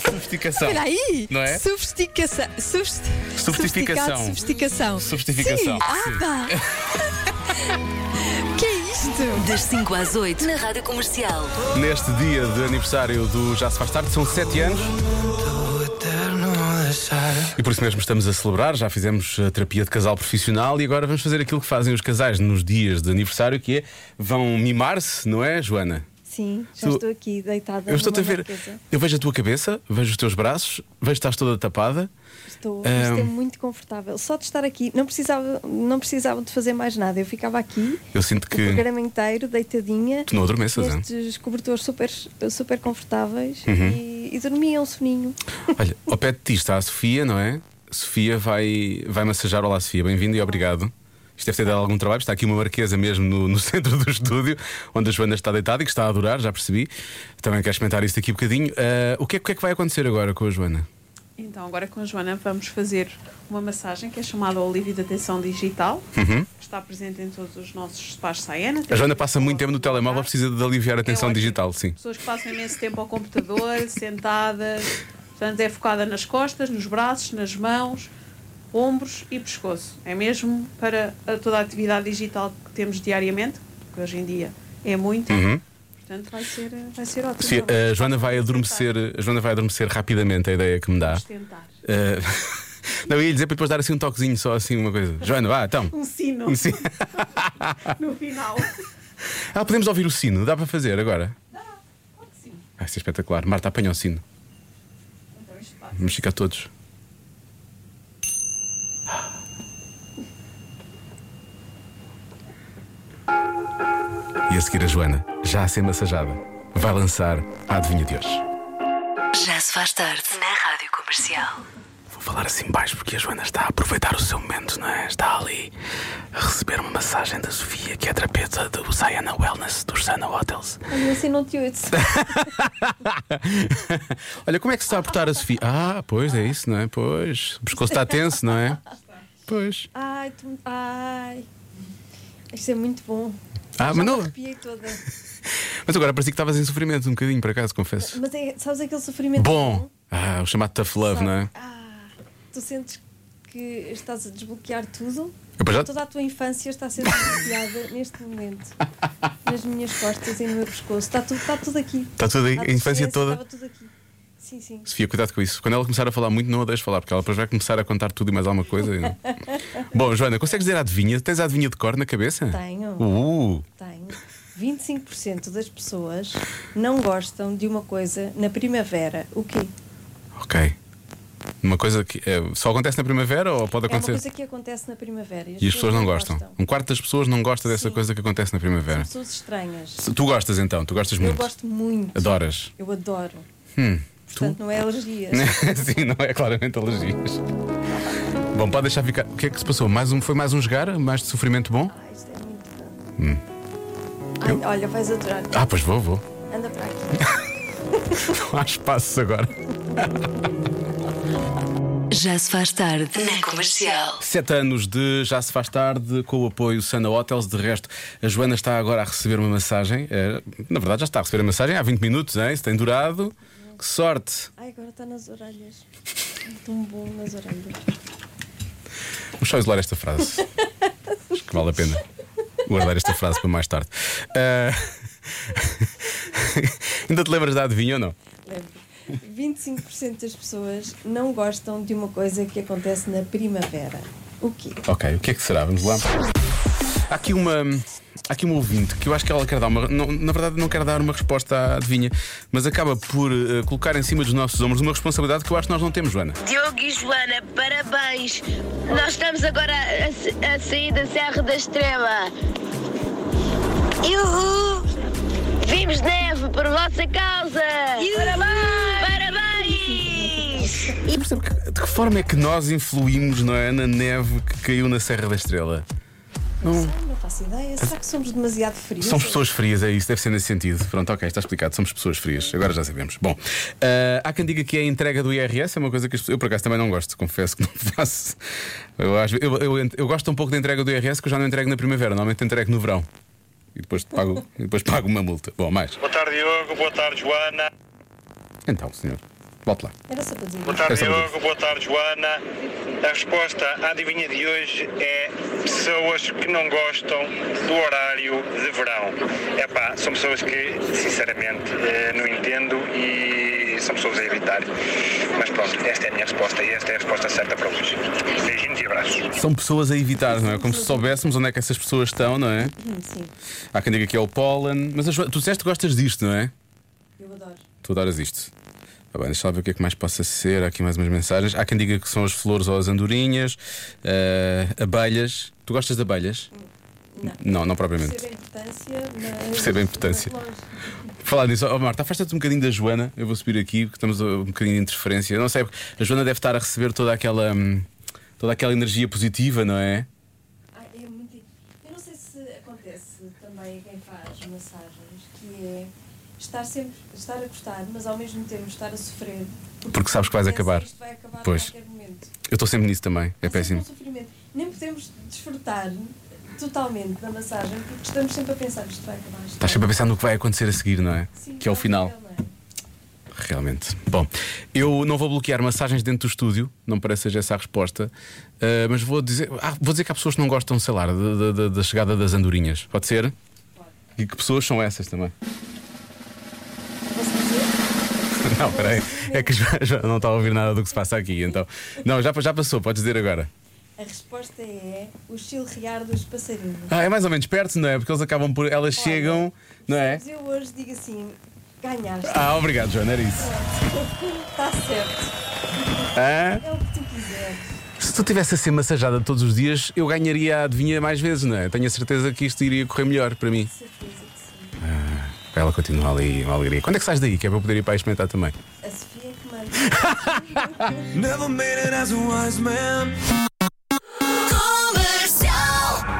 Sofisticação. Espera aí. Não é? Sofisticação. Sofist, Sofisticação. Sofisticação. Sofisticação, Sim. Ah, que é isto? Das 5 às 8 na Rádio Comercial. Neste dia de aniversário do Já Se Faz Tarde, são 7 anos. E por isso mesmo estamos a celebrar. Já fizemos a terapia de casal profissional e agora vamos fazer aquilo que fazem os casais nos dias de aniversário, que é vão mimar-se, não é, Joana? Sim, já estou aqui deitada. Eu estou-te a ver. marquesa. Eu vejo a tua cabeça, vejo os teus braços, vejo que estás toda tapada. Estou, isto é muito confortável. Só de estar aqui, não precisava, não precisava de fazer mais nada. Eu ficava aqui Eu sinto o que programa inteiro, deitadinha. tu não adormeças, hein? Nestes cobertores super, super confortáveis Uhum. e, e dormia um soninho. Olha, ao pé de ti está a Sofia, não é? Sofia vai, vai massajar. Olá, Sofia, bem-vindo e obrigado. Isto deve ter dado algum trabalho. Está aqui uma marquesa mesmo no, no centro do estúdio, onde a Joana está deitada e que está a adorar, já percebi. Também quero experimentar isto aqui um bocadinho. Ah, o, que é, o que é que vai acontecer agora com a Joana? Então, agora com a Joana vamos fazer uma massagem que é chamada Olívio de Atenção Digital. Uhum. Está presente em todos os nossos spas Saiana. A Joana passa muito tempo no telemóvel, precisa de aliviar a atenção É digital, sim. Pessoas que passam imenso tempo ao computador, sentadas. Portanto, é focada nas costas, nos braços, nas mãos, ombros e pescoço. É mesmo para a- toda a atividade digital que temos diariamente, que hoje em dia é muito. Uhum. Portanto, vai ser, vai ser ótimo. Sofia, a Joana vai adormecer, Joana vai adormecer rapidamente, a ideia que me dá. Vamos tentar. Ah, não, eu ia dizer para depois dar assim um toquezinho, só assim uma coisa. Joana, vá, então. Um sino Um sino. no final. Ah, podemos ouvir o sino, dá para fazer agora? Dá, pode sim. Vai ser espetacular. Marta, apanha o sino. Então. Vamos ficar todos. E a seguir a Joana, já a ser massajada, vai lançar a adivinha de hoje. Já se faz tarde na Rádio Comercial. Vou falar assim baixo porque a Joana está a aproveitar o seu momento, não é? Está ali a receber uma massagem da Sofia, que é a terapeuta do Sayana Wellness dos Sana Hotels. Olha, assim não te ouço. Olha, como é que se está a portar a Sofia? Ah, pois é isso, não é? Pois. O pescoço está tenso, não é? Pois. Ai, tu, ai. Isto é muito bom. Ah, mas não. arrepiei toda. Mas agora parecia que estavas em sofrimento um bocadinho, por acaso, confesso. Mas é, sabes aquele sofrimento Bom. Ah, o chamado tough love, Sabe? não é? Ah, tu sentes que estás a desbloquear tudo? Eu já- Toda a tua infância está a ser desbloqueada neste momento. Nas minhas costas e no meu pescoço. Está tudo, está tudo aqui. Está tudo aí, a infância toda. Estava tudo aqui. Sim, sim. Sofia, cuidado com isso. Quando ela começar a falar muito, não a deixes falar, porque ela depois vai começar a contar tudo e mais alguma coisa. e Bom, Joana, consegues dizer a adivinha? Tens a adivinha de cor na cabeça? Tenho. Uh, Tenho. 25% das pessoas não gostam de uma coisa na primavera. O quê? ok. Uma coisa que é, só acontece na primavera ou pode É uma acontecer? coisa que acontece na primavera. E as pessoas não gostam. Um quarto das pessoas não gosta dessa Sim. coisa que acontece na primavera. São pessoas estranhas. Tu gostas então, tu gostas Eu muito. gosto muito. Adoras. Eu adoro. Hum, Portanto, não é alergias. Sim, não é claramente alergias. Bom, pode deixar ficar. O que é que se passou? Mais um, foi mais um jogar? Mais de sofrimento bom? Ai, é bom. Ai, olha, vais adorar. Ah, pois vou, vou. Anda para aqui. Não há espaços agora. Já se faz tarde na Comercial. Sete anos de Já se faz tarde com o apoio Sana Hotels. De resto, a Joana está agora a receber uma massagem. Eh, na verdade, já está a receber a massagem há 20 minutos, hein? Se tem durado. Que sorte! Ai, agora está nas orelhas. Tão bom nas orelhas. Vamos só isolar esta frase. Acho que vale a pena guardar esta frase para mais tarde. Ah, Ainda te lembras da adivinha ou não? Lembro. 25% das pessoas não gostam de uma coisa que acontece na primavera. O quê? Ok, o que é que será? Vamos lá. Há aqui uma. Há aqui uma ouvinte que eu acho que ela quer dar uma. não- na verdade, não quer dar uma resposta à adivinha, mas acaba por eh, colocar em cima dos nossos ombros uma responsabilidade que eu acho que nós não temos, Joana. Diogo e Joana, parabéns! Nós estamos agora a, a sair da Serra da Estrela. Uhul! Vimos neve por vossa causa! Parabéns! Parabéns! Eu percebo que- de que forma é que nós influímos não é, na neve que caiu na Serra da Estrela? Não. Não faço ideia. Será que somos demasiado frios? Somos pessoas frias, é isso, deve ser nesse sentido. Pronto, ok, está explicado. Somos pessoas frias, agora já sabemos. Bom, ah, há quem diga que é a entrega do IRS, é uma coisa que eu por acaso também não gosto, confesso que não faço. Eu, eu, eu, eu gosto um pouco da entrega do IRS que eu já não entrego na primavera, normalmente entrego no verão. E depois pago, e depois pago uma multa. Bom, mais. Boa tarde, Diogo. Boa tarde, Joana. Então, senhor, volte lá. Era só para dizer. Boa tarde, Diogo. Boa tarde, Joana. A resposta à adivinha de hoje é pessoas que não gostam do horário de verão. É pá, são pessoas que, sinceramente, eh, não entendo e são pessoas a evitar. Mas pronto, esta é a minha resposta e esta é a resposta certa para hoje. Beijinhos e abraços. São pessoas a evitar, não é? Como se soubéssemos onde é que essas pessoas estão, não é? Sim, Há quem diga que é o pólen. Mas tu disseste que gostas disto, não é? eu adoro. Tu adoras isto. Tá bem, deixa lá ver o que é que mais possa ser. Há aqui mais umas mensagens. Há quem diga que são as flores ou as andorinhas, eh, abelhas. Tu gostas de abelhas? Não. Não, não propriamente. Percebo a importância, mas. Percebo a importância. Falar nisso, oh, Marta, afasta-te um bocadinho da Joana. Eu vou subir aqui porque estamos um bocadinho de interferência. Eu não sei, a Joana deve estar a receber toda aquela, hum, toda aquela energia positiva, não é? Ah, é muito. Eu não sei se acontece também a quem faz massagens, que é estar sempre, estar a gostar, mas ao mesmo tempo estar a sofrer. Porque sabes que vais acabar. Isto vai acabar Pois. a qualquer momento. Eu estou sempre nisso também. É sempre péssimo. um sofrimento. Nem podemos desfrutar totalmente da massagem porque estamos sempre a pensar isto vai acabar. Estás sempre a pensar no que vai acontecer a seguir, não é? Sim, que é o final. é? Realmente. Bom, eu não vou bloquear massagens dentro do estúdio, não parece seja essa a resposta, eh, mas vou dizer, ah, vou dizer que há pessoas que não gostam, sei lá, da, da- da- da chegada das andorinhas. Pode ser? E que pessoas são essas também? Não, peraí. É que já, não está a ouvir nada do que se passa aqui, então. Não, já, já passou, podes dizer agora. A resposta é o chilrear dos passarinhos. Ah, é mais ou menos perto, não é? Porque eles acabam por. Elas chegam, não é? Mas eu hoje digo assim: ganhaste. Ah, obrigado, Joana, era isso. Está certo. Ah? É o que tu quiseres. Se tu tivesse a ser massajada todos os dias, eu ganharia a adivinha mais vezes, não é? Tenho a certeza que isto iria correr melhor para mim. Certeza ela continua ali, uma alegria. Quando é que sais daí? Que é para eu poder ir para aí experimentar também. A Sofia é que manda. Never made it as a wise man.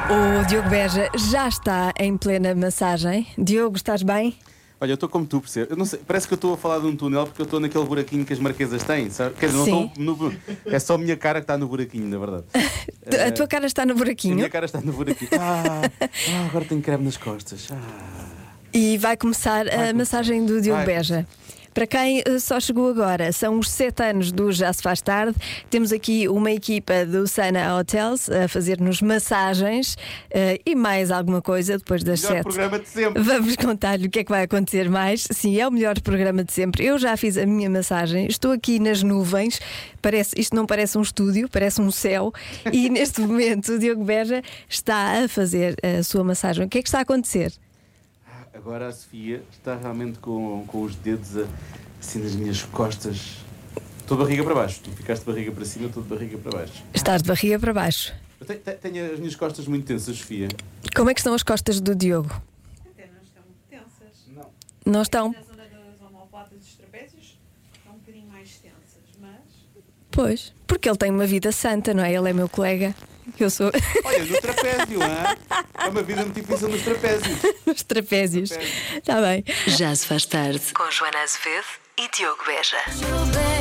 O Diogo Beja já está em plena massagem. Diogo, estás bem? Olha, eu estou como tu, percebes? Eu não sei, parece que eu estou a falar de um túnel porque eu estou naquele buraquinho que as marquesas têm, sabe? Quer dizer, não estou no. É só a minha cara que está no buraquinho, na verdade. A tua cara está no A buraquinho minha cara está no buraquinho. Ah, ah, agora tenho creme nas costas. Ah. E vai começar a massagem do Diogo Vai. Beja. Para quem eh, só chegou agora, são os sete anos do Já se faz tarde. Temos aqui uma equipa do Sana Hotels a fazer-nos massagens eh, e mais alguma coisa depois das Melhor sete. programa de sempre. Vamos contar-lhe o que é que vai acontecer mais. Sim, é o melhor programa de sempre. Eu já fiz a minha massagem, estou aqui nas nuvens. Parece, isto não parece um estúdio, parece um céu. E neste momento o Diogo Beja está a fazer a sua massagem. O que é que está a acontecer? Agora a Sofia está realmente com, com os dedos a- assim nas minhas costas. Estou de barriga para baixo. Tu ficaste de barriga para cima, estou de barriga para baixo. Estás de barriga para baixo. Eu te- te- tenho, as minhas costas muito tensas, Sofia. Como é que estão as costas do Diogo? Até não estão muito tensas. Não. Não estão? Na zona das omoplatas e dos trapézios estão um bocadinho mais tensas, mas Pois. Porque ele tem uma vida santa, não é? Ele é meu colega. Eu sou Olha, no trapézio, hã? É uma vida muito difícil nos trapézios. nos trapézios. Está bem. Já se faz tarde com Joana Azevedo e Diogo Beja.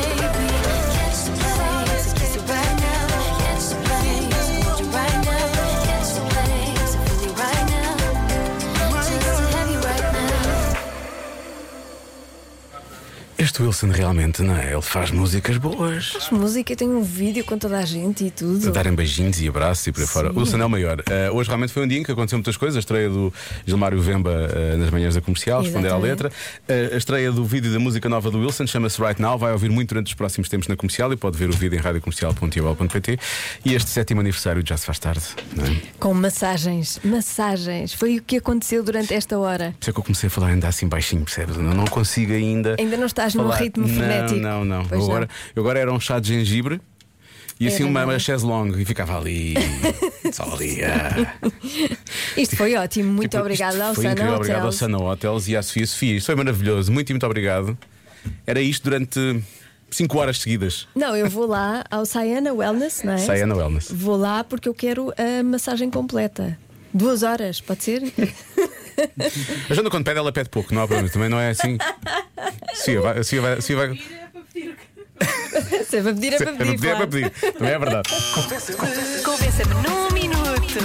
Este Wilson realmente, não é? Ele faz músicas boas. Faz música, tem um vídeo com toda a gente e tudo. A darem beijinhos e abraços e por aí fora. Wilson é o maior. Eh, hoje realmente foi um dia em que aconteceu muitas coisas. A estreia do Gilmário Vemba eh, nas manhãs da comercial, responder à letra. Eh, a estreia do vídeo da música nova do Wilson chama-se Right Now. Vai ouvir muito durante os próximos tempos na comercial e pode ver o vídeo em radiocomercial.pt. E este sétimo aniversário já se faz tarde, não é? Com massagens, massagens. Foi o que aconteceu durante esta hora. Por isso é que eu comecei a falar ainda assim baixinho, percebes? Eu não consigo ainda. Ainda não estás num falar. ritmo não, frenético. Não, não, não. agora, eu agora era um chá de gengibre e assim uma, não uma chaise longue e ficava ali. só ali. ah. Isto foi ótimo. Muito Tipo, obrigada isto ao Sana incrível, obrigado ao Hotels. Sana Hotels e à Sofia Sofia. Isto foi maravilhoso. Muito e muito obrigado. Era isto durante 5 horas seguidas. Não, eu vou lá ao Sayana Wellness, não é? Sayana Wellness. Vou lá porque eu quero a massagem completa. Duas horas, pode ser? A Jana, quando pede, ela pede pouco, não há problema. Também não é assim. Sofia, vai. Sofia vai, Sofia vai... Se é para pedir, é para É pedir. pedir, é para claro. pedir. Também é verdade. Convença-me num minuto.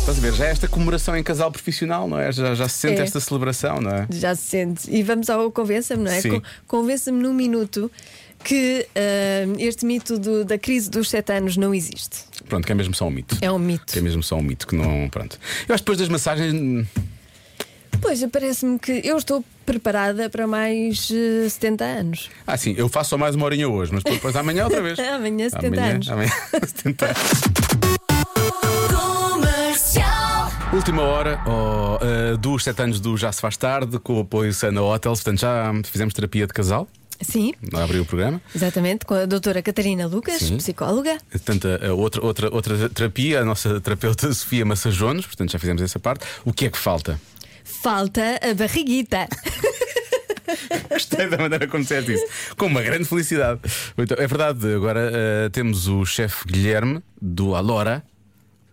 Estás a ver? Já é esta comemoração em casal profissional, não é? Já, já se sente É. esta celebração, não é? Já se sente. E vamos ao convença-me, não é? Sim. Con- Convença-me num minuto que ah, este mito do- da crise dos sete anos não existe. Pronto, que é mesmo só um mito. É um mito. Que é mesmo só um mito que não. Pronto. Eu acho que depois das massagens. Pois, parece-me que eu estou preparada para mais eh, 70 anos. Ah, sim, eu faço só mais uma horinha hoje, mas depois amanhã outra vez. Amanhã 70 amanhã, anos. Amanhã 70 anos. Última hora oh, eh, dos 7 anos do Já Se Faz Tarde, com o apoio Sana Hotels. Portanto, já fizemos terapia de casal. Sim, Abriu o programa. exatamente, com a doutora Catarina Lucas, Sim. psicóloga. Portanto, outra, outra, outra terapia, a nossa terapeuta Sofia Massajones. Portanto, já fizemos essa parte. O que é que falta? Falta a barriguita. Gostei da maneira como disseste isso. Com uma grande felicidade. Então, é verdade, agora eh, temos o chefe Guilherme do Alora.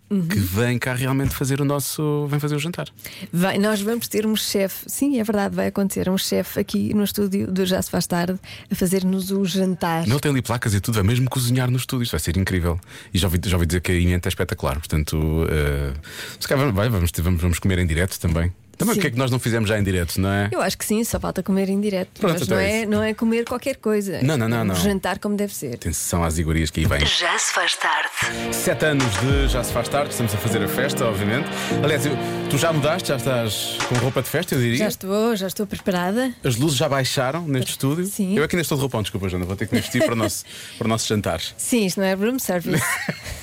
Uhum. Que vem cá realmente fazer o nosso. vem fazer o jantar. Vai, nós vamos ter um chefe, sim, é verdade, vai acontecer um chefe aqui no estúdio do Já Se Faz Tarde a fazer-nos o jantar. Ele tem ali placas e tudo, vai mesmo cozinhar no estúdio. Isto vai ser incrível. E já ouvi, já ouvi dizer que a emenda é espetacular. Portanto, eh, se calhar vai, vamos, vamos, vamos comer em direto também. Também o que é que nós não fizemos já em direto, não é? Eu acho que sim, só falta comer em direto. Pronto, mas então não é é, isso. não é comer qualquer coisa. Não, não, não, É não. Jantar como deve ser. Atenção às iguarias que aí vêm. Já se faz tarde. Sete anos de Já Se Faz Tarde, estamos a fazer a festa, obviamente. Aliás, eu- tu já mudaste, já estás com roupa de festa, eu diria. Já estou, já estou preparada. As luzes já baixaram neste estúdio. Sim. Eu aqui ainda estou de roupão, desculpa, Jana, vou ter que me vestir para o nosso, para o nosso jantar. Sim, isto não é room service.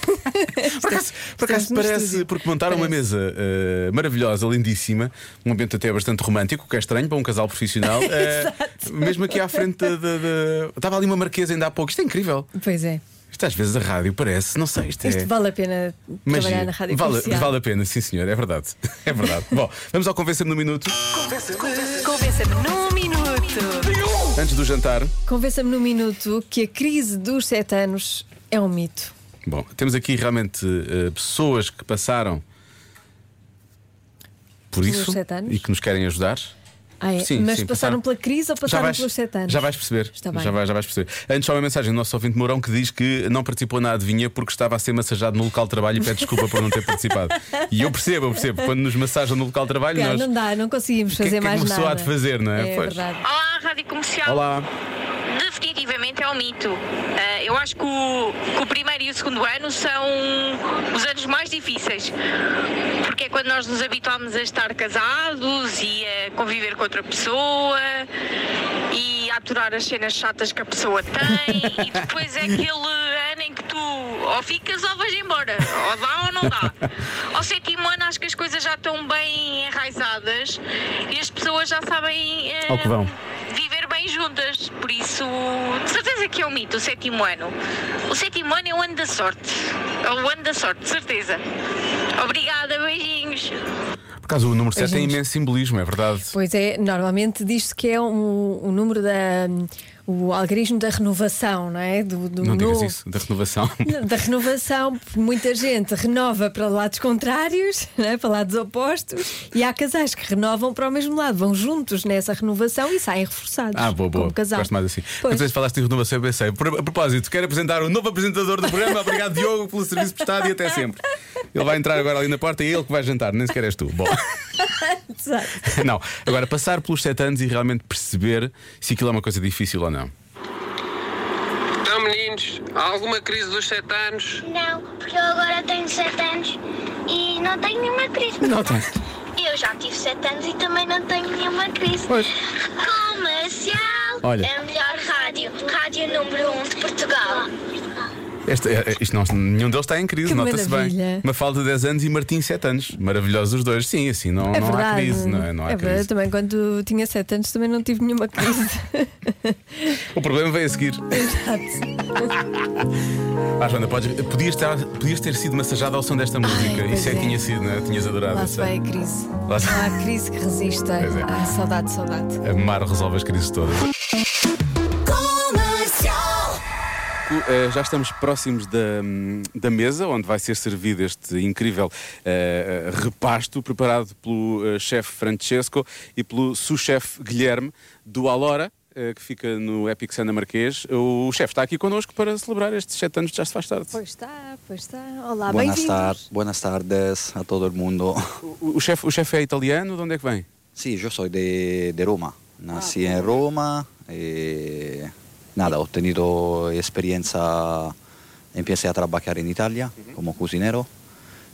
Por acaso, por acaso Estamos no parece, estúdio. porque montaram uma mesa eh, maravilhosa, lindíssima, um ambiente até bastante romântico, o que é estranho para um casal profissional. eh, mesmo aqui à frente da. da- da- Estava ali uma marquesa ainda há pouco, isto é incrível. Pois é. Isto às vezes a rádio parece, não sei, isto é. Isto vale a pena magia. trabalhar na rádio vale, comercial. vale a pena, sim senhor, é verdade. É verdade. Bom, vamos ao Convencer-me no minuto. Convença-me num minuto. Antes do jantar. Convença-me num minuto que a crise dos sete anos é um mito. Bom, temos aqui realmente eh, pessoas que passaram por Pelos isso sete anos? e que nos querem ajudar. Ah, é? Sim, Mas sim, passaram pela crise ou passaram vais, pelos sete anos? Já vais perceber. Está bem. Já, vai- já vais perceber. Antes, só uma mensagem do nosso ouvinte Mourão que diz que não participou na adivinha porque estava a ser massajado no local de trabalho e pede desculpa por não ter participado. E eu percebo, eu percebo. Quando nos massajam no local de trabalho, Cara, nós. não dá, não conseguimos que é fazer que mais uma pessoa há nada. de fazer, não é? É Pois. verdade. Olá, Rádio Comercial. Olá. Definitivamente é um mito. Ah, eu acho que o, que o primeiro e o segundo ano são os anos mais difíceis. Porque é quando nós nos habituamos a estar casados e a conviver com outra pessoa e a aturar as cenas chatas que a pessoa tem. e depois é aquele ano em que tu ou ficas ou vais embora. Ou dá ou não dá. Ao sétimo ano acho que as coisas já estão bem enraizadas e as pessoas já sabem. ah, Ao que vão. Bem juntas. Por isso, de certeza que é um mito o sétimo ano. O sétimo ano é o ano da sorte. É o ano da sorte, de certeza. Obrigada, beijinhos. Por acaso, o número 7 tem imenso simbolismo, é verdade. Pois é, normalmente diz-se que é um, o número da. O algarismo da renovação, não é? Do, do Não digas novo- isso, da renovação. Da renovação, muita gente renova para lados contrários, não é? para lados opostos, e há casais que renovam para o mesmo lado, vão juntos nessa renovação e saem reforçados. Ah, boa, boa. Casal. Gosto mais assim. Pois. Se falaste de renovação, eu pensei. A propósito, quero apresentar o novo apresentador do programa. Obrigado, Diogo, pelo serviço prestado e até sempre. Ele vai entrar agora ali na porta e é ele que vai jantar, nem sequer és tu. Bom. Exato. Não, agora passar pelos 7 anos e realmente perceber se aquilo é uma coisa difícil ou não. Então, meninos, há alguma crise dos 7 anos? Não, porque eu agora tenho 7 anos e não tenho nenhuma crise. Não tem. Eu já tive 7 anos e também não tenho nenhuma crise. Comercial Olha. é a melhor rádio. Rádio número 1 um de Portugal. É- é- isto não, nenhum deles está em crise, Que nota-se bem. Uma falta de 10 anos e Martim 7 anos. Maravilhosos os dois. Sim, assim não, é não verdade. há crise. Não, é? não há é verdade. crise. Também quando tinha 7 anos também não tive nenhuma crise. O problema veio a seguir. Ah, Joana, podes, podias, ter, podias ter sido massajada ao som desta música. pois Isso é que é. tinha sido, não é? Tinhas adorado. Lá se vai a crise. Lá se- Não há crise que resista. Pois é. Ah, saudade, saudade. A Mar resolve as crises todas. Comercial. Eh, já estamos próximos da, da mesa onde vai ser servido este incrível eh, repasto preparado pelo eh, chefe Francesco e pelo sous-chefe Guilherme do Alora. Que fica no Epic Sana Marquês. O chefe está aqui connosco para celebrar estes sete anos de Já se faz tarde. Pois está, pois está. Olá, bem-vindos. buenas tardes a todo mundo. O, o chefe o chefe é italiano, de onde é que vem? Sí, yo soy de, de Roma. Nací en Roma. y nada, he tenido experiencia. Empecé a trabajar en Italia como cocinero.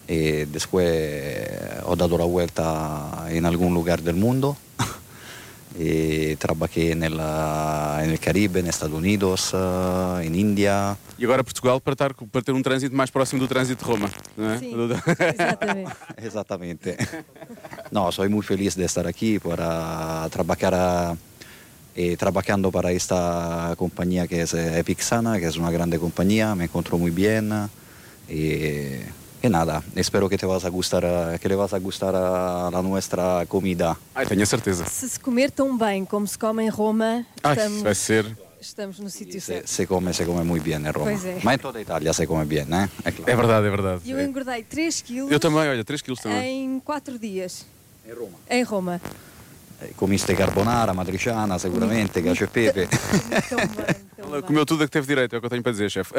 Y después he dado la vuelta en algún lugar del mundo. y trabajé en el, ah, en el Caribe, en Estados Unidos, ah, en India. E agora Portugal para, estar, para ter um trânsito mais próximo do trânsito de Roma. Não é? Sim, exatamente. Exactamente. No, soy muy feliz de estar aquí para trabajar a- eh, trabajando para esta compañía que es eh, Epic Sana, que es una grande compañía, me encuentro muy bien y, y nada, espero que te vas a gustar, eh, que le vas a gustar a la nuestra comida. Ai, tenho a certeza. Se se comer tão bem como se come em Roma, Ai, estamos, vai ser. estamos no sítio Se, certo. se come, se come muy bien en Roma. Pues é. Ma en toda Italia se come bien, ¿eh? É claro. É verdade, é verdade. E eu engordei 3 quilos Eu também, olha, 3 quilos também. em 4 dias. Em Roma. Em Roma. Eh, Comiste carbonara, matriciana seguramente, cacio e pepe. Comeu tudo a que teve direito, é o que eu tenho para dizer, chefe.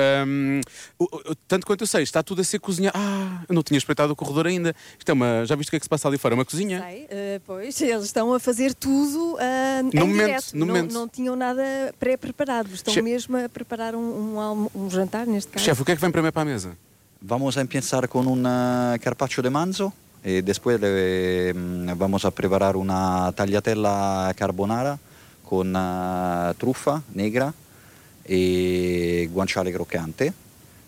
O- tanto quanto eu sei, está tudo a ser cozinhado. Ah, eu não tinha espreitado o corredor ainda. Isto é uma. Já viste o que é que se passa ali fora? É uma cozinha? Sei, eh, pois, eles estão a fazer tudo em No momento, direto. no não, momento. não tinham nada pré-preparado. Estão mesmo a preparar um, um, um jantar, neste caso. Chefe, o que é que vem primeiro para a mesa? Vamos a con un eh, carpaccio de manzo y después mm, vamos a preparar una tagliatella carbonara con eh, truffa negra y guanciale croccante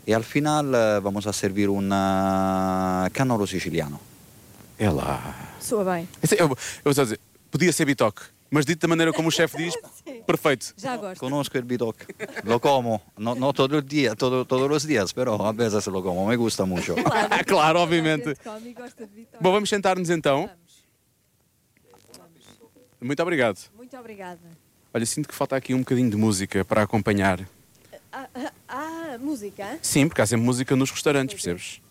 y al final eh, vamos a servir un eh, cannolo siciliano. É lá. Soa bem. Eu, eu só dizer, podia ser bitoque, mas dito da maneira como o chefe diz, perfeito. Já gosto. Conozco el bidoc, lo como, no, no todo el día, todo- todos los días, pero a veces lo como, me gusta mucho. Ah, claro, obviamente. Come e gosta de vitória. Bom, vamos sentar-nos então. Muito obrigado. Muito obrigada. Olha, sinto que falta aqui um bocadinho de música para acompanhar. Ah, ah, ah, música? Sim, porque há sempre música nos restaurantes, percebes?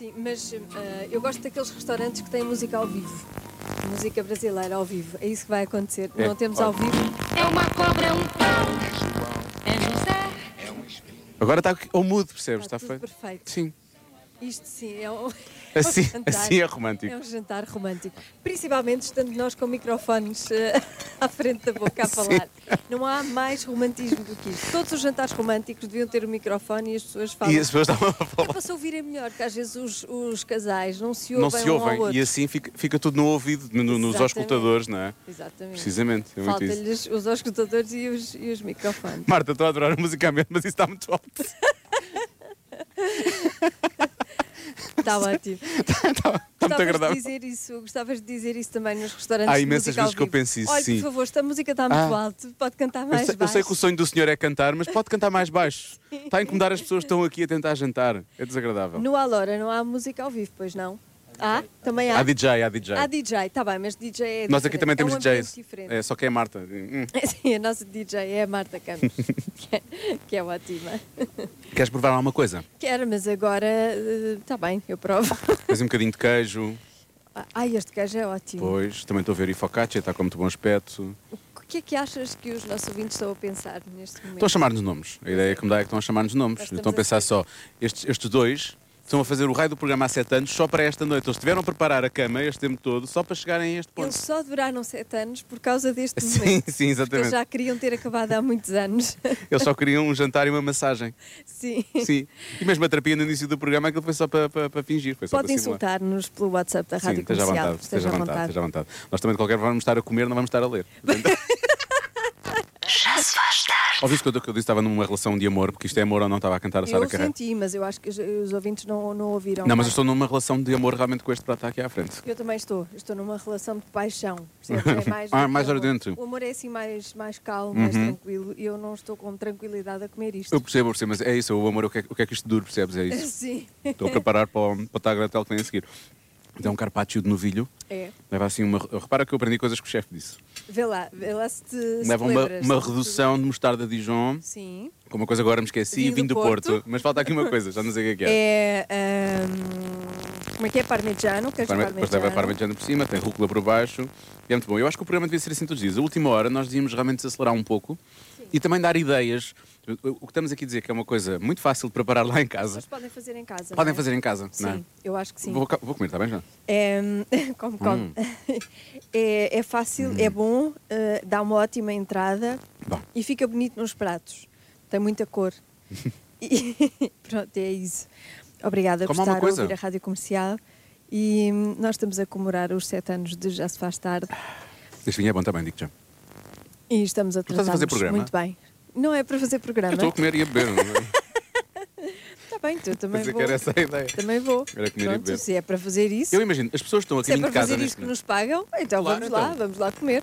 Sim, mas ah, eu gosto daqueles restaurantes que têm música ao vivo. Música brasileira ao vivo. É isso que vai acontecer. É, Não temos ao vivo. É uma cobra, um pau. É José. Agora está ao mudo, percebes? Está Está tudo feito. perfeito. Sim. Isto sim é um, Assim- é um jantar. assim é romântico. É um jantar romântico. Principalmente estando nós com microfones eh, à frente da boca a falar. Não há mais romantismo do que isto. Todos os jantares românticos deviam ter o microfone e as pessoas falam. E as pessoas estavam a É falar. para se ouvirem melhor, porque às vezes os, os casais não se ouvem Não se um ouvem outro. e assim fica, fica tudo no ouvido, no- nos auscultadores, não é? Exatamente. Precisamente, é. Falta-lhes os auscultadores e os, e os microfones. Marta, estou a adorar a música mesmo, mas isso está muito alto. Está ótimo. Está muito Gostavas agradável. de dizer isso, gostavas de dizer isso também nos restaurantes Há de imensas vezes que eu penso isso, Olha, sim. por favor, esta música está muito Ah. alto, pode cantar Eu mais sei, eu baixo. sei que o sonho do senhor é cantar, mas pode cantar mais baixo. Está a incomodar as pessoas que estão aqui a tentar jantar. É desagradável. No Alora não há música ao vivo, pois não? Há? Também há? Há DJ, há DJ. Há DJ, está bem, mas DJ é Nós aqui diferente, também é temos um ambiente DJs. diferente. É, só que é Marta. Hum. Sim, a nossa DJ é a Marta Campos, que é, que é ótima. Queres provar alguma coisa? Quero, mas agora está bem, eu provo. Tens um bocadinho de queijo. Ai, este queijo é ótimo. Pois, também estou a ver e focaccia, está com muito bom aspecto. O que é que achas que os nossos ouvintes estão a pensar neste momento? Estão a chamar-nos nomes. A ideia que me dá é que estão a chamar-nos nomes. Estão a pensar só, estes, estes dois estão a fazer o raio do programa há sete anos só para esta noite. Eles tiveram a preparar a cama este tempo todo só para chegarem a este ponto. Eles só duraram sete anos por causa deste Sim, momento. sim, exatamente. Porque eles já queriam ter acabado há muitos anos. Eles só queriam um jantar e uma massagem. Sim. Sim. E mesmo a terapia no início do programa, aquilo foi só para, para, para fingir. Foi só Pode insultar-nos pelo WhatsApp da Sim, Rádio esteja à Comercial. vontade, esteja à vontade, à vontade. Nós também, de qualquer forma, vamos estar a comer, não vamos estar a ler. Portanto, faz tarde. Ouviste quando eu disse que estava numa relação de amor, porque isto é amor ou não estava a cantar a Sara Eu Carreira? senti, mas eu acho que os, os ouvintes não, não ouviram. Não, mas eu estou numa relação de amor realmente com este prato aqui à frente. Eu também estou. Eu Estou numa relação de paixão. percebes? É mais, Ah, que mais amor. ardente. O amor é assim mais, mais calmo, mais Uhum. tranquilo. E eu não estou com tranquilidade a comer isto. Eu percebo, eu percebo, mas é isso, o amor, o que é, o que é que isto dura, percebes? É isso. Sim. Estou a preparar para o, para o tagratel que vem a seguir. Então, um carpaccio de novilho. É. Leva assim uma. Repara que eu aprendi coisas que o chefe disse. Vê lá, vê lá se te Leva uma, uma redução de mostarda Dijon. Sim. Com uma coisa agora me esqueci, Vinho vinho do do Porto. Porto. Mas falta aqui uma coisa, já não sei o que é que é. É. ahm, como é que é? Parmigiano? Queres Parme- parmigiano? Depois leva a parmegiana por cima, tem rúcula por baixo. E é muito bom. Eu acho que o programa devia ser assim todos os dias. A última hora nós devíamos realmente desacelerar um pouco e também dar ideias. O que estamos aqui a dizer que é uma coisa muito fácil de preparar lá em casa. Mas podem fazer em casa. Podem é? fazer em casa, Sim, não é? eu acho que sim. Vou, vou comer, está bem já? É, come, come. Hum. É, é fácil, é bom, eh, dá uma ótima entrada Bom. e fica bonito nos pratos. Tem muita cor. E, pronto, é isso. Obrigada por Como uma estar a coisa. ouvir a Rádio Comercial. E hum, nós estamos a comemorar os sete anos de Já Se Faz Tarde Este vinho é bom também, digo já. e estamos a estás a tratar fazer programa? muito bem. Não é para fazer Eu programa. estou a comer e a beber. não é? Está bem, tu também vou. era essa a ideia. Também vou. Era comer e Pronto, beber. se é para fazer isso. Eu imagino, as pessoas estão a Se é caminho para de casa fazer neste isto que nos pagam, então Claro, vamos lá, então. vamos lá comer.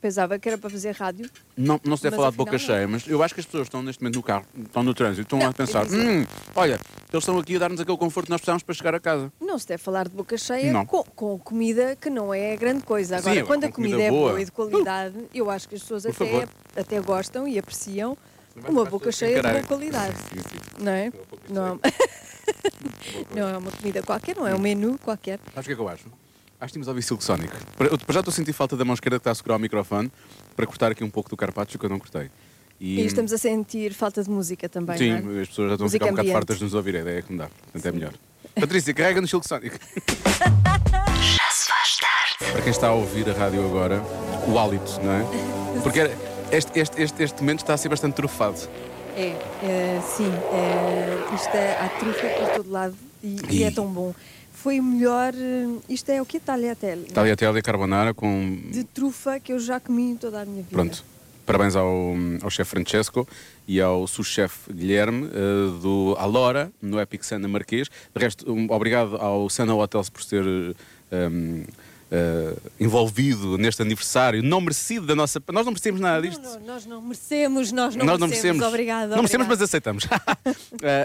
Pensava que era para fazer rádio. Não, não se deve Mas falar de boca afinal não. cheia, mas eu acho que as pessoas estão neste momento no carro, estão no trânsito, estão Não, a pensar: hum, olha, eles estão aqui a dar-nos aquele conforto que nós precisamos para chegar a casa. Não se deve falar de boca cheia Não. com, com comida que não é grande coisa. Agora, Sim, quando a com comida comida, é boa. boa e de qualidade, eu acho que as pessoas até, favor. até gostam e apreciam uma boca cheia de boa qualidade. Sim, sim. Não é? Não, não é uma comida qualquer, não é um menu qualquer. Sabes o que é que eu acho? Acho que tínhamos a ouvir Silk Sonic. Para- eu- para já estou a sentir falta da mão esquerda que está a segurar o microfone para cortar aqui um pouco do carpaccio que eu não cortei. E, estamos a sentir falta de música também. Sim, não é? as pessoas já estão a Música ficar um bocado fartas de nos ouvir, a ideia é que me dá. Portanto, é melhor. Patrícia, carrega no Silk Sonic. Já se faz tarde. Para quem está a ouvir a rádio agora, o hálito, não é? Porque era- este, este, este, este momento está a ser bastante trufado. É, é, sim, é, isto é, há trufa por todo lado e, e é Ih. tão bom. Foi o melhor, eh, isto é o que tagliatelle, Está ali até a carbonara com. de trufa que eu já comi toda a minha vida. Pronto. Parabéns ao, ao chefe Francesco e ao sous-chefe Guilherme eh, do Alora, no Epic Sana Marquês. De resto, um, obrigado ao Sana Hotels por ter eh, um, eh, envolvido neste aniversário não merecido da nossa. Nós não merecemos nada disto. Não, não, nós não merecemos, nós não, Nós não merecemos. merecemos. Obrigada. Não merecemos, mas aceitamos. Uh,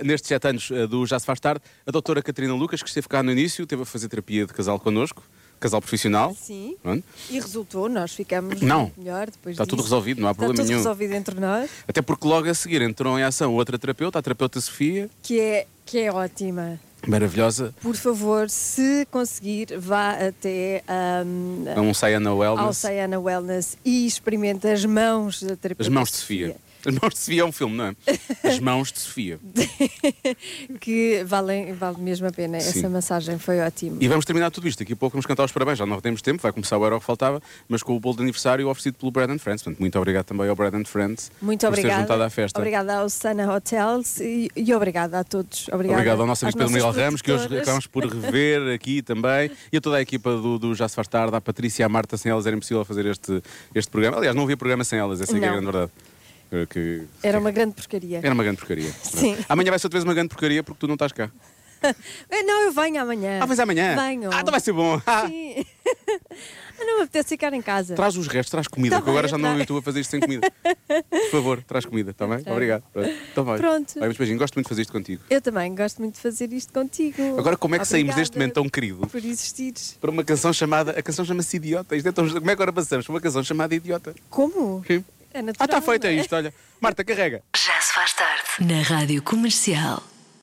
nestes sete anos uh, do Já Se Faz Tarde, a doutora Catarina Lucas, que esteve cá no início, teve a fazer terapia de casal connosco, casal profissional. Sim. Pronto. E resultou, nós ficamos Não. melhor depois Está tudo disso. resolvido, não há Está problema tudo nenhum. resolvido entre nós, Até porque logo a seguir entrou em ação outra terapeuta, a terapeuta Sofia, que é, que é ótima. Maravilhosa, Por favor, se conseguir, vá até ahm, a um Sayana ao Wellness. Sayana Wellness e experimente as mãos da terapeuta As mãos de Sofia. As mãos de Sofia é um filme, não é? As mãos de Sofia. que valem, vale mesmo a pena. Sim. Essa massagem foi ótima. E vamos terminar tudo isto. Daqui a pouco vamos cantar os parabéns. Já não temos tempo, vai começar o Euro que faltava, mas com o bolo de aniversário oferecido pelo Bread and Friends. Portanto, muito obrigado também ao Bread and Friends Muito por ter juntado à festa. Obrigada ao Sana Hotels e, e obrigada a todos. Obrigada Obrigado ao nosso amigo Pedro Miguel Ramos, que hoje acabamos por rever aqui também, e a toda a equipa do, do Já Se Faz Tarde, à Patrícia e à Marta, sem elas era impossível fazer este, este programa. Aliás, não havia programa sem elas, essa é, é a grande verdade. Que, Era uma grande porcaria. Era uma grande porcaria. Sim. Amanhã vai ser outra vez uma grande porcaria porque tu não estás cá. Não, eu venho amanhã. Ah, mas amanhã? Venho. Ah, então vai ser bom. Ah, Sim. não me apetece ficar em casa. Traz os restos, traz comida, Tá que agora bem, já não tá. estou a fazer isto sem comida. Por favor, traz comida, está bem? Tá. Obrigado. Pronto. Então vai. Pronto. Vai, mas beijinho, gosto muito de fazer isto contigo. Eu também gosto muito de fazer isto contigo. Agora, como é que saímos Obrigada deste momento tão querido Por existires. para uma canção chamada. A canção chama-se Idiota. Isto é tão- Como é que agora passamos para uma canção chamada Idiota? Como? Sim. É Ah, natural. está feito, é é? isto, olha. Marta, carrega. Já se faz tarde. Na Rádio Comercial.